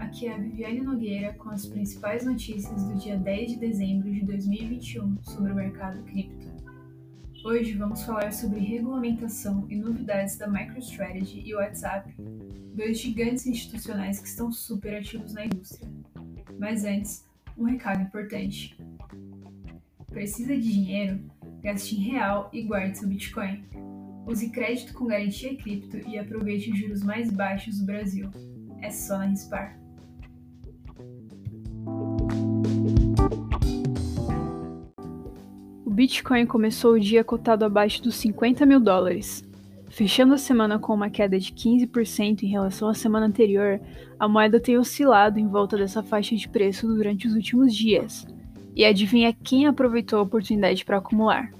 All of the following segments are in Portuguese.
Aqui é a Viviane Nogueira com as principais notícias do dia 10 de dezembro de 2021 sobre o mercado cripto. Hoje vamos falar sobre regulamentação e novidades da MicroStrategy e WhatsApp, dois gigantes institucionais que estão super ativos na indústria. Mas antes, um recado importante. Precisa de dinheiro? Gaste em real e guarde seu Bitcoin. Use crédito com garantia cripto e aproveite os juros mais baixos do Brasil. É só na Rispar. O Bitcoin começou o dia cotado abaixo dos 50 mil dólares. Fechando a semana com uma queda de 15% em relação à semana anterior, a moeda tem oscilado em volta dessa faixa de preço durante os últimos dias. E adivinha quem aproveitou a oportunidade para acumular?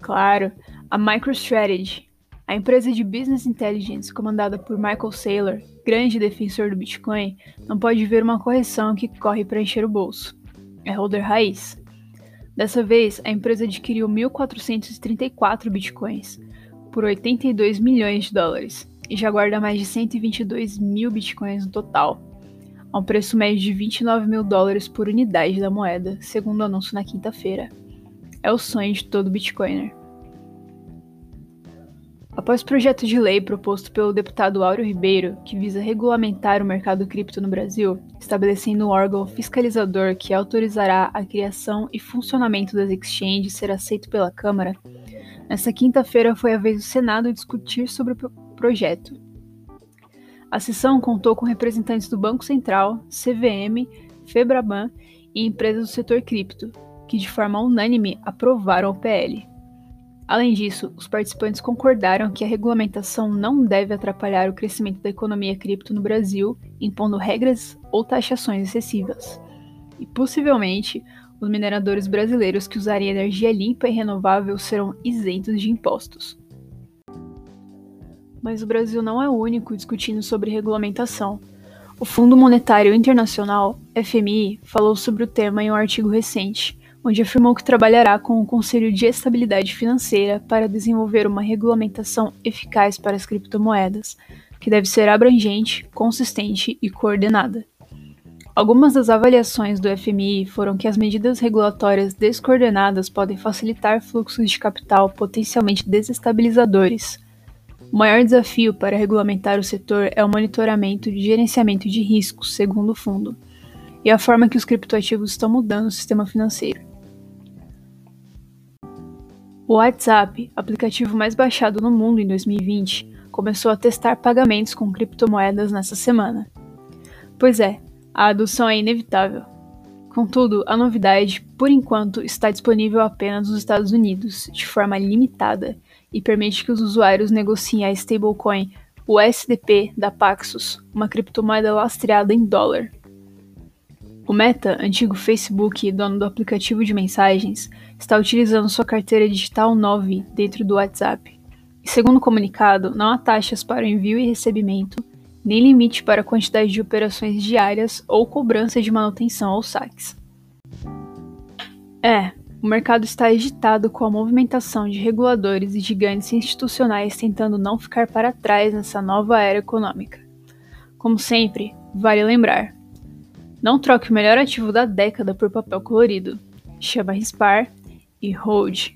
Claro, a MicroStrategy, a empresa de business intelligence comandada por Michael Saylor, grande defensor do Bitcoin, não pode ver uma correção que corre para encher o bolso. É holder raiz. Dessa vez, a empresa adquiriu 1.434 bitcoins por 82 milhões de dólares e já guarda mais de 122 mil bitcoins no total, a um preço médio de 29 mil dólares por unidade da moeda, segundo o anúncio na quinta-feira. É o sonho de todo bitcoiner. Após o projeto de lei proposto pelo deputado Áureo Ribeiro, que visa regulamentar o mercado cripto no Brasil, estabelecendo um órgão fiscalizador que autorizará a criação e funcionamento das exchanges ser aceito pela Câmara, nesta quinta-feira foi a vez do Senado discutir sobre o projeto. A sessão contou com representantes do Banco Central, CVM, Febraban e empresas do setor cripto, que de forma unânime aprovaram o PL. Além disso, os participantes concordaram que a regulamentação não deve atrapalhar o crescimento da economia cripto no Brasil, impondo regras ou taxações excessivas. E possivelmente, os mineradores brasileiros que usarem energia limpa e renovável serão isentos de impostos. Mas o Brasil não é o único discutindo sobre regulamentação. O Fundo Monetário Internacional, FMI, falou sobre o tema em um artigo recente onde afirmou que trabalhará com o Conselho de Estabilidade Financeira para desenvolver uma regulamentação eficaz para as criptomoedas, que deve ser abrangente, consistente e coordenada. Algumas das avaliações do FMI foram que as medidas regulatórias descoordenadas podem facilitar fluxos de capital potencialmente desestabilizadores. O maior desafio para regulamentar o setor é o monitoramento e gerenciamento de riscos, segundo o fundo, e a forma que os criptoativos estão mudando o sistema financeiro. O WhatsApp, aplicativo mais baixado no mundo em 2020, começou a testar pagamentos com criptomoedas nessa semana. Pois é, a adoção é inevitável. Contudo, a novidade, por enquanto, está disponível apenas nos Estados Unidos, de forma limitada, e permite que os usuários negociem a stablecoin USDP da Paxos, uma criptomoeda lastreada em dólar. O Meta, antigo Facebook e dono do aplicativo de mensagens, está utilizando sua carteira digital 9 dentro do WhatsApp. E segundo o comunicado, não há taxas para o envio e recebimento, nem limite para a quantidade de operações diárias ou cobrança de manutenção ou saques. É, o mercado está agitado com a movimentação de reguladores e gigantes institucionais tentando não ficar para trás nessa nova era econômica. Como sempre, vale lembrar: não troque o melhor ativo da década por papel colorido. Chama Rispar e Hold.